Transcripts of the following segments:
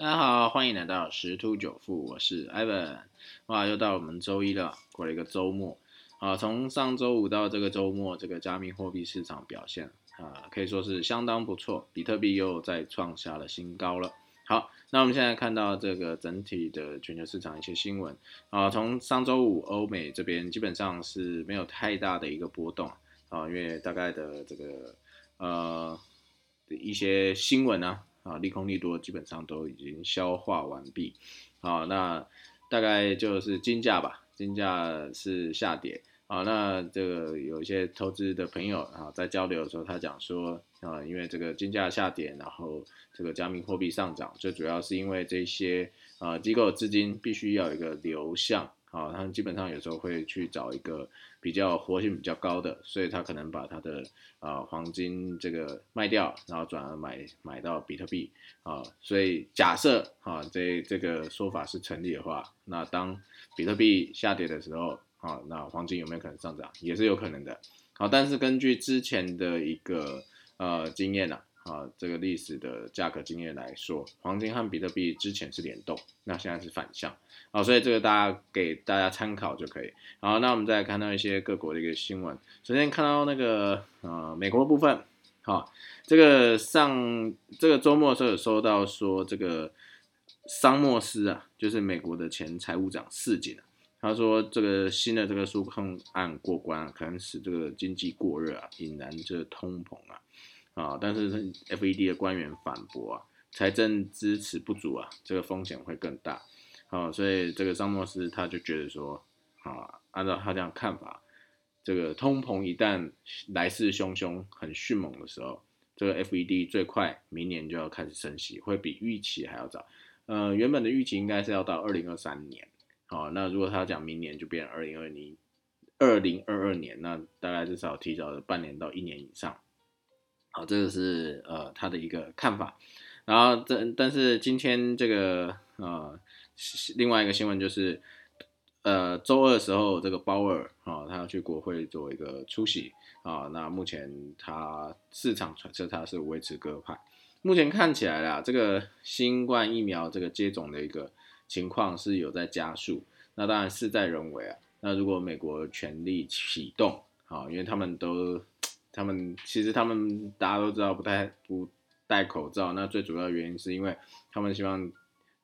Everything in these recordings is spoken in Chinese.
大家好，欢迎来到十突九富，我是 Evan。哇，又到我们周一了，过了一个周末啊。从上周五到这个周末，这个加密货币市场表现啊，可以说是相当不错，比特币又再创下了新高了。好，那我们现在看到这个整体的全球市场一些新闻啊，从上周五欧美这边基本上是没有太大的一个波动啊，因为大概的这个呃一些新闻呢。啊，利空利多基本上都已经消化完毕，好，那大概就是金价吧，金价是下跌，啊，那这个有一些投资的朋友啊，在交流的时候，他讲说，啊，因为这个金价下跌，然后这个加密货币上涨，最主要是因为这些啊机构资金必须要有一个流向。啊，他们基本上有时候会去找一个比较活性比较高的，所以他可能把他的啊黄金这个卖掉，然后转而买买到比特币啊。所以假设啊这这个说法是成立的话，那当比特币下跌的时候啊，那黄金有没有可能上涨？也是有可能的。好，但是根据之前的一个呃经验呢。啊这个历史的价格经验来说，黄金和比特币之前是联动，那现在是反向，好，所以这个大家给大家参考就可以。好，那我们再看到一些各国的一个新闻，首先看到那个呃美国部分，好，这个上这个周末的时候有收到说这个桑莫斯啊，就是美国的前财务长示警他说这个新的这个纾困案过关，可能使这个经济过热啊，引燃这通膨啊。啊，但是 FED 的官员反驳啊，财政支持不足啊，这个风险会更大。好，所以这个桑莫斯他就觉得说，啊，按照他这样看法，这个通膨一旦来势汹汹、很迅猛的时候，这个 FED 最快明年就要开始升息，会比预期还要早。呃，原本的预期应该是要到二零二三年。好，那如果他讲明年就变二零二零二零二二年，那大概至少提早了半年到一年以上。好，这个是呃他的一个看法，然后这但是今天这个呃另外一个新闻就是，呃周二的时候这个鲍尔啊他要去国会做一个出席啊，那目前他市场揣测他是维持鸽派，目前看起来啦，这个新冠疫苗这个接种的一个情况是有在加速，那当然事在人为啊，那如果美国全力启动啊，因为他们都。他们其实他们大家都知道不戴不戴口罩，那最主要原因是因为他们希望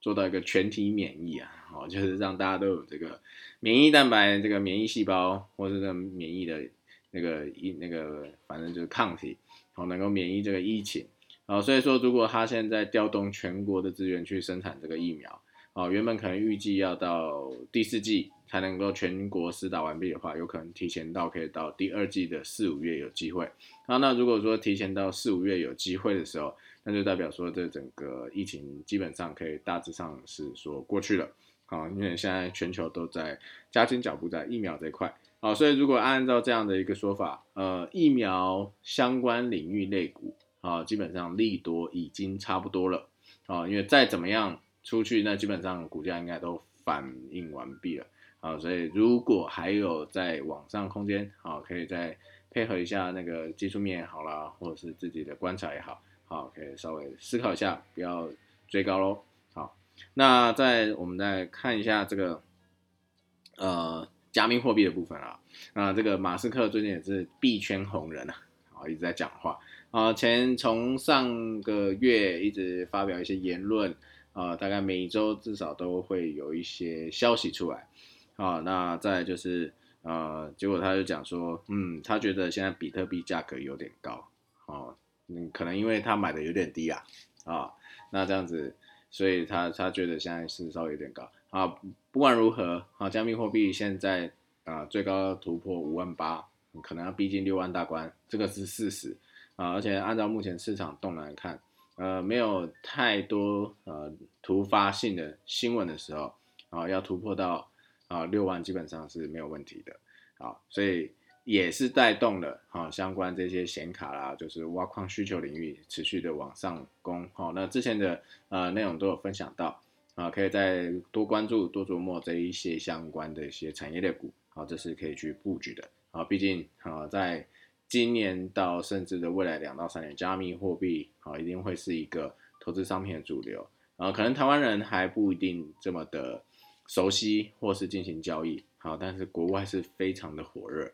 做到一个全体免疫啊，哦，就是让大家都有这个免疫蛋白、这个免疫细胞或者是免疫的那个疫那个反正就是抗体，哦，能够免疫这个疫情，哦，所以说如果他现在调动全国的资源去生产这个疫苗。哦，原本可能预计要到第四季才能够全国施打完毕的话，有可能提前到可以到第二季的四五月有机会。啊，那如果说提前到四五月有机会的时候，那就代表说这整个疫情基本上可以大致上是说过去了。好，因为现在全球都在加紧脚步在疫苗这一块。好，所以如果按照这样的一个说法，呃，疫苗相关领域类股啊，基本上利多已经差不多了。啊，因为再怎么样。出去那基本上股价应该都反应完毕了啊，所以如果还有在往上空间啊，可以再配合一下那个技术面也好啦，或者是自己的观察也好，好可以稍微思考一下，不要追高喽。好，那再我们再看一下这个呃加密货币的部分啊，那这个马斯克最近也是币圈红人啊，啊一直在讲话啊，前从上个月一直发表一些言论。啊，大概每一周至少都会有一些消息出来，啊，那再就是，呃，结果他就讲说，嗯，他觉得现在比特币价格有点高，哦，嗯，可能因为他买的有点低啊，啊，那这样子，所以他他觉得现在是稍微有点高，啊，不管如何，啊，加密货币现在啊最高突破五万八，可能要逼近六万大关，这个是事实，啊，而且按照目前市场动来看。呃，没有太多呃突发性的新闻的时候，啊，要突破到啊六万基本上是没有问题的，啊，所以也是带动了哈相关这些显卡啦，就是挖矿需求领域持续的往上攻，好，那之前的呃内容都有分享到，啊，可以再多关注多琢磨这一些相关的一些产业类股，好，这是可以去布局的，啊，毕竟啊在。今年到甚至的未来两到三年，加密货币啊一定会是一个投资商品的主流。啊，可能台湾人还不一定这么的熟悉或是进行交易，好，但是国外是非常的火热，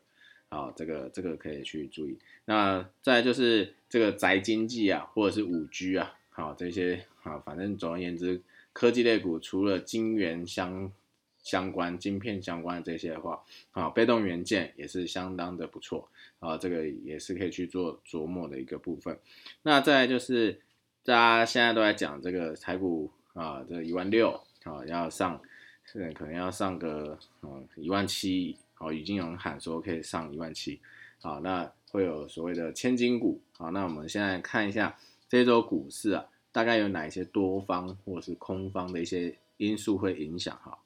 好，这个这个可以去注意。那再就是这个宅经济啊，或者是五 G 啊，好这些啊，反正总而言之，科技类股除了晶圆相相关、晶片相关的这些的话，啊，被动元件也是相当的不错啊，这个也是可以去做琢磨的一个部分。那再就是。大家现在都在讲这个台股啊，这一万六啊，要上，现在可能要上个嗯一万七，好，已经有人喊说可以上一万七，好，那会有所谓的千金股，好，那我们现在看一下这周股市啊，大概有哪一些多方或是空方的一些因素会影响哈？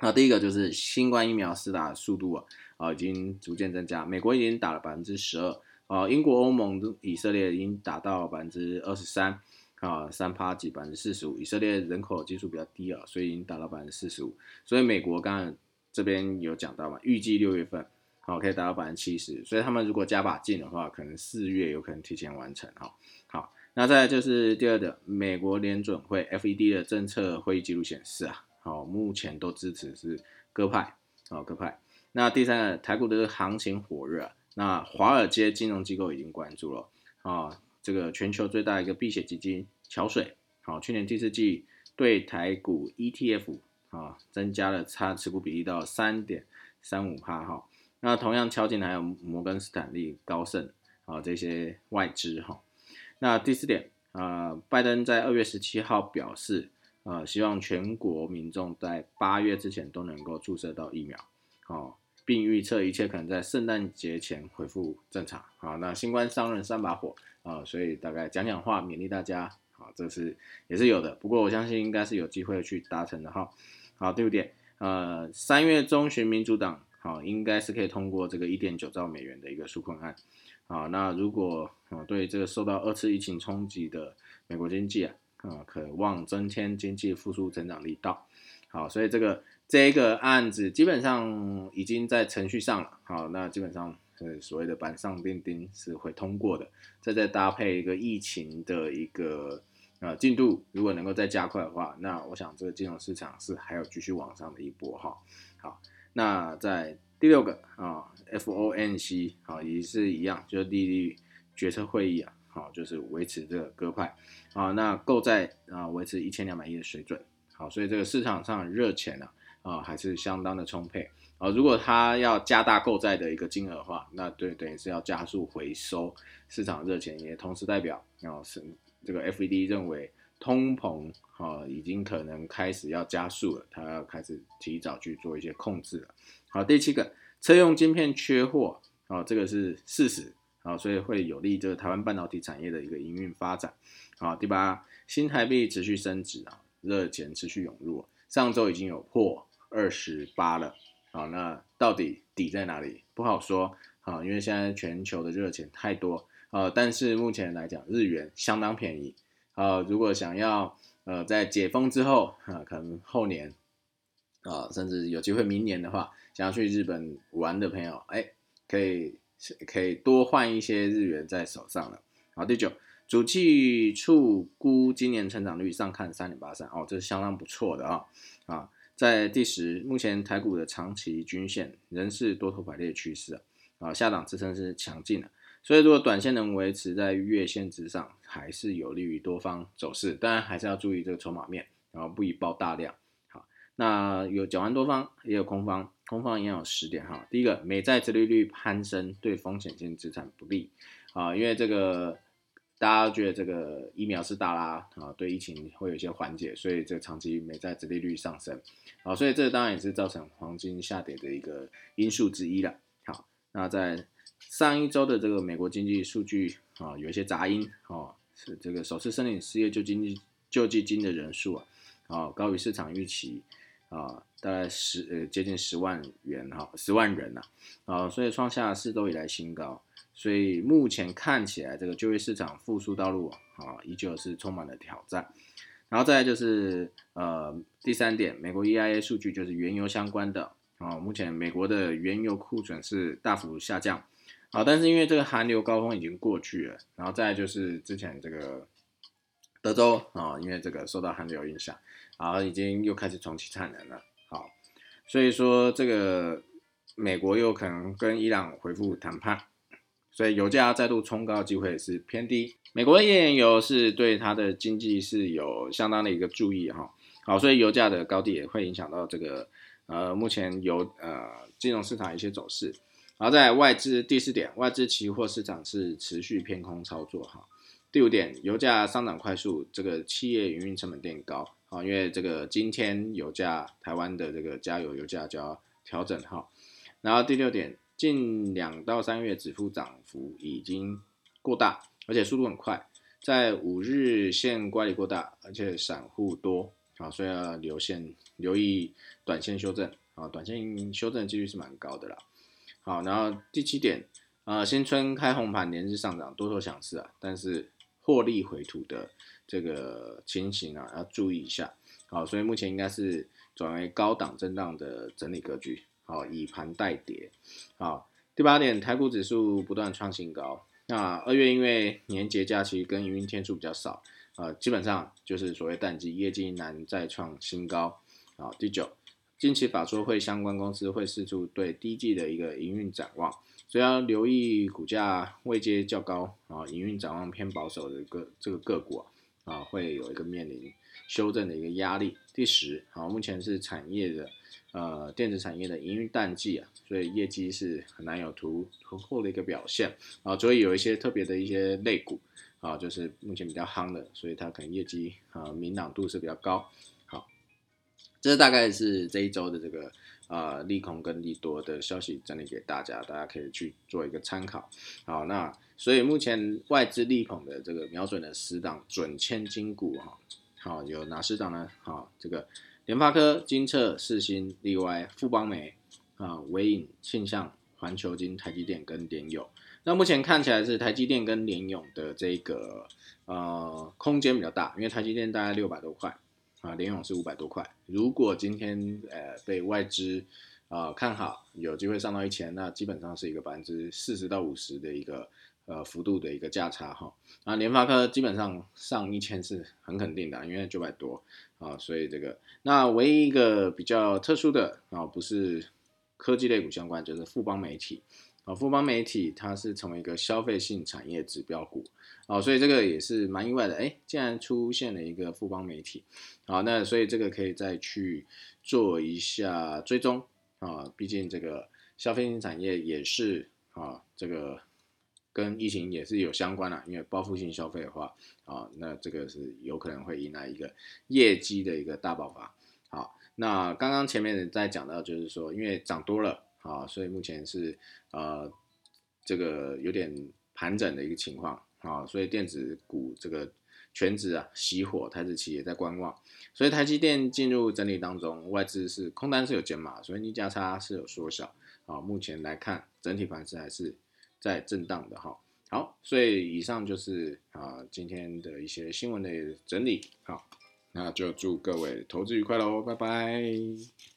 那第一个就是新冠疫苗施打速度啊，啊已经逐渐增加，美国已经打了百分之十二。啊，英国、欧盟、以色列已经达到百分之二十三，啊，三趴几百分之四十五。以色列人口基数比较低啊，所以已经达到百分之四十五。所以美国刚刚这边有讲到嘛，预计六月份好可以达到百分之七十。所以他们如果加把劲的话，可能四月有可能提前完成。哈，好，那再就是第二的，美国联准会 FED 的政策会议记录显示啊，好，目前都支持是鸽派，好鸽派。那第三个，台股的行情火热。那华尔街金融机构已经关注了啊，这个全球最大一个避险基金桥水，好，去年第四季对台股 ETF 啊增加了差持股比例到三点三五帕哈，那同样敲进还有摩根斯坦利、高盛啊这些外资哈。那第四点啊，拜登在二月十七号表示，呃，希望全国民众在八月之前都能够注射到疫苗，哦。并预测一切可能在圣诞节前恢复正常。好，那新冠上任三把火啊，所以大概讲讲话勉励大家。好，这是也是有的，不过我相信应该是有机会去达成的哈。好，第五点，呃，三月中旬民主党好应该是可以通过这个一点九兆美元的一个纾困案。好，那如果啊对这个受到二次疫情冲击的美国经济啊，啊渴望增添经济复苏增长力道。好，所以这个。这个案子基本上已经在程序上了，好，那基本上呃所谓的板上钉钉是会通过的。再再搭配一个疫情的一个呃进度，如果能够再加快的话，那我想这个金融市场是还有继续往上的一波哈。好，那在第六个啊，FOMC 好也是一样，就是利率决策会议啊，好就是维持这个鸽派啊，那购债啊维持一千两百亿的水准，好，所以这个市场上热钱呢。啊，还是相当的充沛啊！如果它要加大购债的一个金额的话，那对等于是要加速回收市场热钱，也同时代表啊是这个 FED 认为通膨啊已经可能开始要加速了，它要开始提早去做一些控制了。好，第七个，车用晶片缺货啊，这个是事实啊，所以会有利这个台湾半导体产业的一个营运发展。好，第八，新台币持续升值啊，热钱持续涌入，上周已经有破。二十八了，好，那到底底在哪里？不好说，好，因为现在全球的热钱太多，呃，但是目前来讲，日元相当便宜，呃，如果想要，呃，在解封之后，啊，可能后年，啊，甚至有机会明年的话，想要去日本玩的朋友，哎，可以可以多换一些日元在手上了。好，第九，主计处估今年成长率上看三点八三，哦，这是相当不错的啊，啊。在第十，目前台股的长期均线仍是多头排列趋势啊，啊下档支撑是强劲的，所以如果短线能维持在月线之上，还是有利于多方走势，当然还是要注意这个筹码面，然后不宜爆大量。好，那有讲完多方，也有空方，空方一样有十点哈。第一个，美债殖利率攀升对风险性资产不利啊，因为这个。大家觉得这个疫苗是大拉啊，对疫情会有一些缓解，所以这个长期美债殖利率上升，好，所以这当然也是造成黄金下跌的一个因素之一了。好，那在上一周的这个美国经济数据啊，有一些杂音啊，是这个首次申领失业救济金救济金的人数啊，啊高于市场预期啊，大概十呃接近十万元哈，十万人呐，啊，所以创下四周以来新高。所以目前看起来，这个就业市场复苏道路啊，依旧是充满了挑战。然后再来就是呃第三点，美国 EIA 数据就是原油相关的啊，目前美国的原油库存是大幅下降啊，但是因为这个寒流高峰已经过去了，然后再就是之前这个德州啊，因为这个受到寒流影响，然后已经又开始重启产能了。好，所以说这个美国又可能跟伊朗恢复谈判，所以油价再度冲高机会是偏低。美国页岩油是对它的经济是有相当的一个注意哈。好，所以油价的高低也会影响到这个呃目前油呃金融市场一些走势。然后在外资第四点，外资期货市场是持续偏空操作哈。第五点，油价上涨快速，这个企业营运成本垫高啊，因为这个今天油价台湾的这个加油油价就要调整哈。然后第六点，近两到三个月止付涨幅已经过大，而且速度很快，在五日线乖离过大，而且散户多啊，所以要留线留意短线修正啊，短线修正几率是蛮高的啦。好，然后第七点，呃，新春开红盘，连日上涨，多头强势啊，但是。获利回吐的这个情形啊，要注意一下。好，所以目前应该是转为高档震荡的整理格局。好，以盘带跌。好，第八点，台股指数不断创新高。那二月因为年节假期跟营运天数比较少，呃，基本上就是所谓淡季，业绩难再创新高。好，第九，近期法说会相关公司会释出对第一季的一个营运展望。所以要留意股价位阶较高啊，营运展望偏保守的个这个个股啊，啊会有一个面临修正的一个压力。第十，好，目前是产业的呃电子产业的营运淡季啊，所以业绩是很难有突突破的一个表现啊，所以有一些特别的一些类股啊，就是目前比较夯的，所以它可能业绩啊明朗度是比较高。好，这大概是这一周的这个。啊，利空跟利多的消息整理给大家，大家可以去做一个参考。好，那所以目前外资利捧的这个瞄准的十档准千金股哈，好有哪十档呢？好，这个联发科、金策、四新、例外、富邦美啊、微影、庆象、环球金、台积电跟联友。那目前看起来是台积电跟联友的这个呃空间比较大，因为台积电大概六百多块。啊，联勇是五百多块。如果今天呃被外资啊看好，有机会上到一千，那基本上是一个百分之四十到五十的一个呃幅度的一个价差哈。啊，联发科基本上上一千是很肯定的，因为九百多啊，所以这个那唯一一个比较特殊的啊，不是科技类股相关，就是富邦媒体。啊，富邦媒体它是成为一个消费性产业指标股，啊，所以这个也是蛮意外的，哎，竟然出现了一个富邦媒体，啊，那所以这个可以再去做一下追踪，啊，毕竟这个消费性产业也是啊，这个跟疫情也是有相关的，因为报复性消费的话，啊，那这个是有可能会迎来一个业绩的一个大爆发，好，那刚刚前面在讲到就是说，因为涨多了。啊，所以目前是呃这个有点盘整的一个情况啊，所以电子股这个全指啊熄火，台子企也在观望，所以台积电进入整理当中，外资是空单是有减码，所以逆价差是有缩小啊，目前来看整体盘势还是在震荡的哈。好，所以以上就是啊今天的一些新闻的整理，好，那就祝各位投资愉快喽，拜拜。